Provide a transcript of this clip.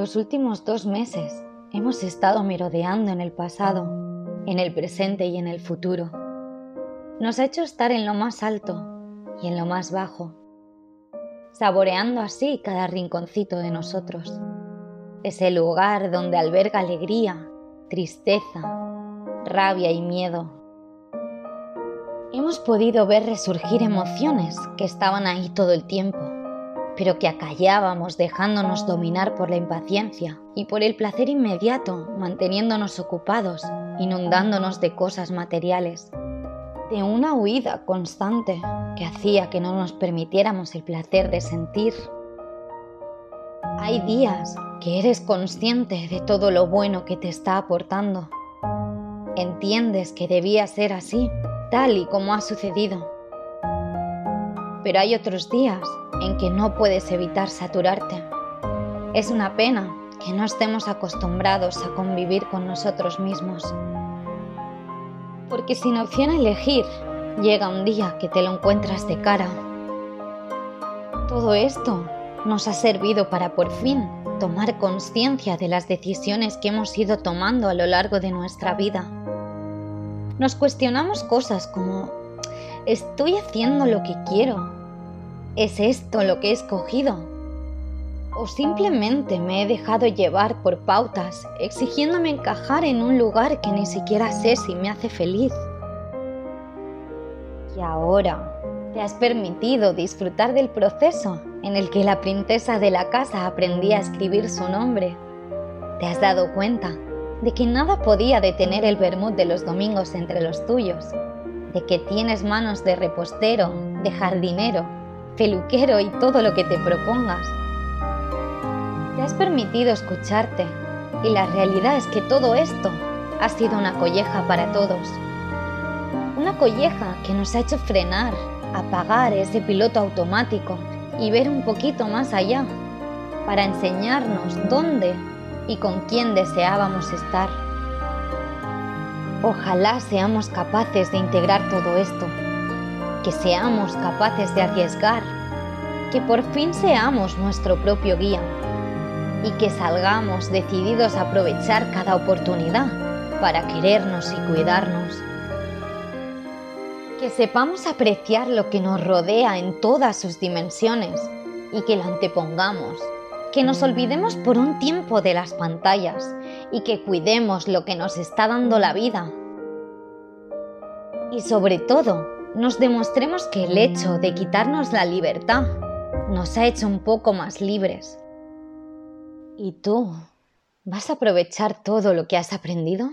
los últimos dos meses hemos estado merodeando en el pasado, en el presente y en el futuro. Nos ha hecho estar en lo más alto y en lo más bajo, saboreando así cada rinconcito de nosotros. Ese lugar donde alberga alegría, tristeza, rabia y miedo. Hemos podido ver resurgir emociones que estaban ahí todo el tiempo pero que acallábamos dejándonos dominar por la impaciencia y por el placer inmediato, manteniéndonos ocupados, inundándonos de cosas materiales, de una huida constante que hacía que no nos permitiéramos el placer de sentir. Hay días que eres consciente de todo lo bueno que te está aportando. Entiendes que debía ser así, tal y como ha sucedido. Pero hay otros días en que no puedes evitar saturarte. Es una pena que no estemos acostumbrados a convivir con nosotros mismos. Porque sin opción a elegir, llega un día que te lo encuentras de cara. Todo esto nos ha servido para por fin tomar conciencia de las decisiones que hemos ido tomando a lo largo de nuestra vida. Nos cuestionamos cosas como, ¿estoy haciendo lo que quiero? ¿Es esto lo que he escogido? ¿O simplemente me he dejado llevar por pautas, exigiéndome encajar en un lugar que ni siquiera sé si me hace feliz? Y ahora, ¿te has permitido disfrutar del proceso en el que la princesa de la casa aprendía a escribir su nombre? ¿Te has dado cuenta de que nada podía detener el vermut de los domingos entre los tuyos? ¿De que tienes manos de repostero, de jardinero, peluquero y todo lo que te propongas. Te has permitido escucharte y la realidad es que todo esto ha sido una colleja para todos. Una colleja que nos ha hecho frenar, apagar ese piloto automático y ver un poquito más allá para enseñarnos dónde y con quién deseábamos estar. Ojalá seamos capaces de integrar todo esto que seamos capaces de arriesgar, que por fin seamos nuestro propio guía y que salgamos decididos a aprovechar cada oportunidad para querernos y cuidarnos. Que sepamos apreciar lo que nos rodea en todas sus dimensiones y que lo antepongamos. Que nos olvidemos por un tiempo de las pantallas y que cuidemos lo que nos está dando la vida. Y sobre todo, nos demostremos que el hecho de quitarnos la libertad nos ha hecho un poco más libres. ¿Y tú? ¿Vas a aprovechar todo lo que has aprendido?